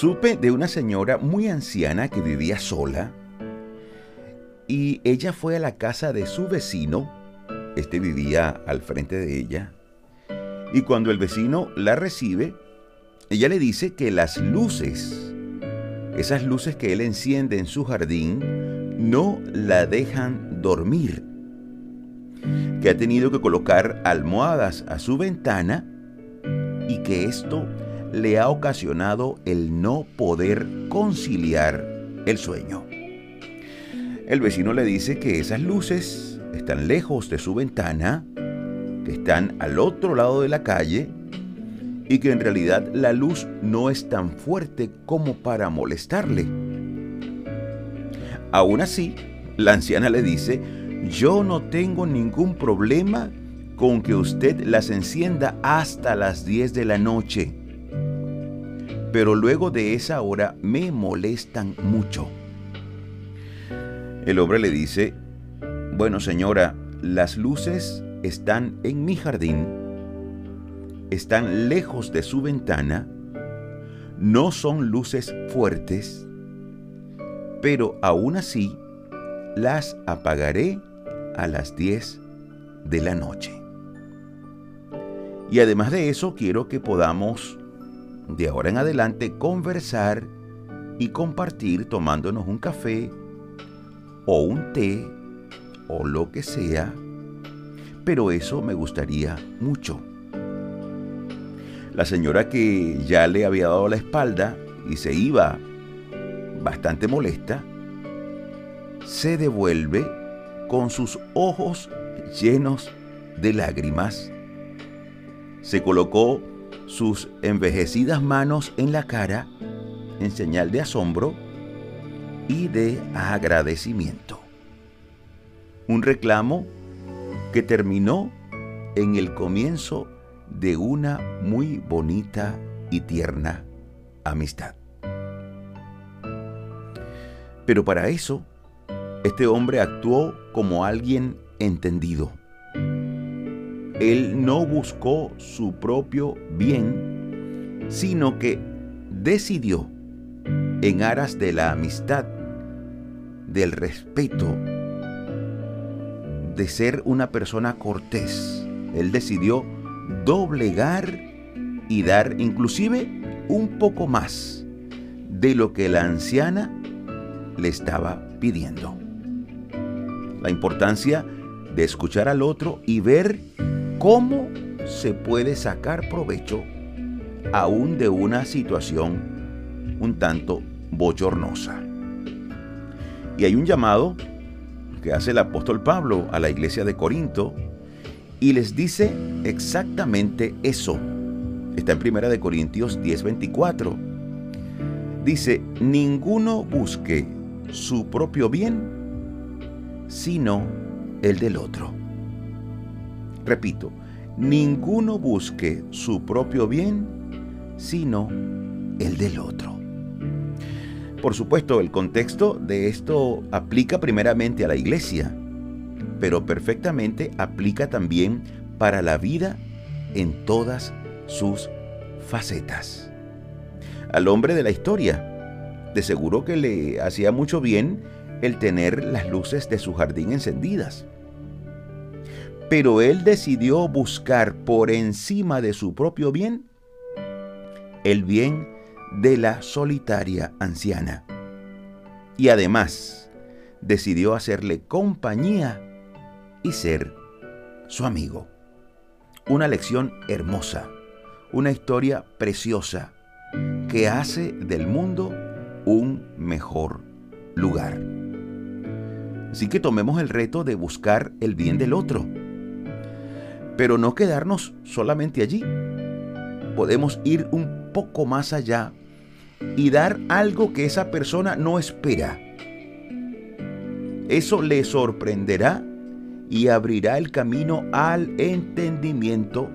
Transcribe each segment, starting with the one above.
Supe de una señora muy anciana que vivía sola y ella fue a la casa de su vecino, este vivía al frente de ella, y cuando el vecino la recibe, ella le dice que las luces, esas luces que él enciende en su jardín, no la dejan dormir, que ha tenido que colocar almohadas a su ventana y que esto le ha ocasionado el no poder conciliar el sueño. El vecino le dice que esas luces están lejos de su ventana, que están al otro lado de la calle y que en realidad la luz no es tan fuerte como para molestarle. Aún así, la anciana le dice, yo no tengo ningún problema con que usted las encienda hasta las 10 de la noche pero luego de esa hora me molestan mucho. El hombre le dice, bueno señora, las luces están en mi jardín, están lejos de su ventana, no son luces fuertes, pero aún así las apagaré a las 10 de la noche. Y además de eso, quiero que podamos de ahora en adelante conversar y compartir tomándonos un café o un té o lo que sea, pero eso me gustaría mucho. La señora que ya le había dado la espalda y se iba bastante molesta, se devuelve con sus ojos llenos de lágrimas. Se colocó sus envejecidas manos en la cara en señal de asombro y de agradecimiento. Un reclamo que terminó en el comienzo de una muy bonita y tierna amistad. Pero para eso, este hombre actuó como alguien entendido él no buscó su propio bien, sino que decidió, en aras de la amistad, del respeto, de ser una persona cortés, él decidió doblegar y dar inclusive un poco más de lo que la anciana le estaba pidiendo. La importancia de escuchar al otro y ver ¿Cómo se puede sacar provecho aún de una situación un tanto bochornosa? Y hay un llamado que hace el apóstol Pablo a la iglesia de Corinto y les dice exactamente eso. Está en Primera de Corintios 10:24. Dice, "Ninguno busque su propio bien, sino el del otro." Repito, ninguno busque su propio bien, sino el del otro. Por supuesto, el contexto de esto aplica primeramente a la iglesia, pero perfectamente aplica también para la vida en todas sus facetas. Al hombre de la historia, de seguro que le hacía mucho bien el tener las luces de su jardín encendidas pero él decidió buscar por encima de su propio bien el bien de la solitaria anciana. Y además decidió hacerle compañía y ser su amigo. Una lección hermosa, una historia preciosa que hace del mundo un mejor lugar. Así que tomemos el reto de buscar el bien del otro pero no quedarnos solamente allí. Podemos ir un poco más allá y dar algo que esa persona no espera. Eso le sorprenderá y abrirá el camino al entendimiento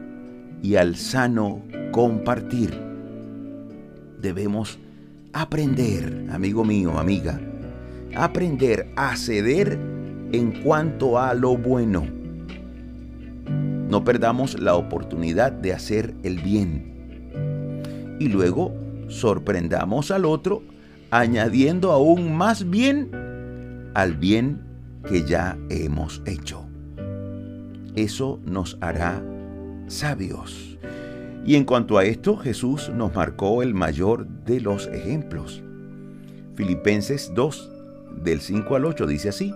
y al sano compartir. Debemos aprender, amigo mío, amiga, aprender a ceder en cuanto a lo bueno no perdamos la oportunidad de hacer el bien. Y luego sorprendamos al otro añadiendo aún más bien al bien que ya hemos hecho. Eso nos hará sabios. Y en cuanto a esto, Jesús nos marcó el mayor de los ejemplos. Filipenses 2, del 5 al 8 dice así.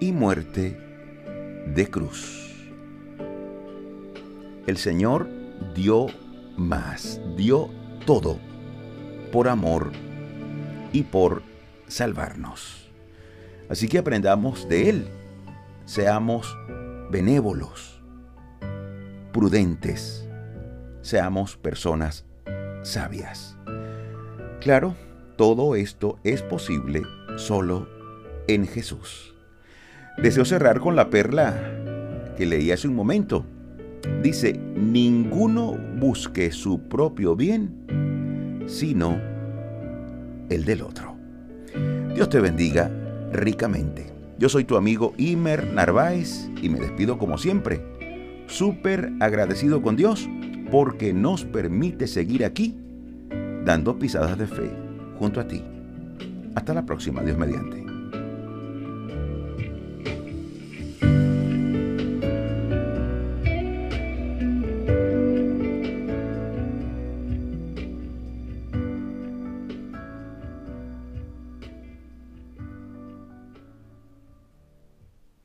y muerte de cruz. El Señor dio más, dio todo por amor y por salvarnos. Así que aprendamos de Él, seamos benévolos, prudentes, seamos personas sabias. Claro, todo esto es posible solo en Jesús. Deseo cerrar con la perla que leí hace un momento dice, ninguno busque su propio bien, sino el del otro. Dios te bendiga ricamente. Yo soy tu amigo Imer Narváez y me despido como siempre, súper agradecido con Dios porque nos permite seguir aquí dando pisadas de fe junto a ti. Hasta la próxima, Dios mediante.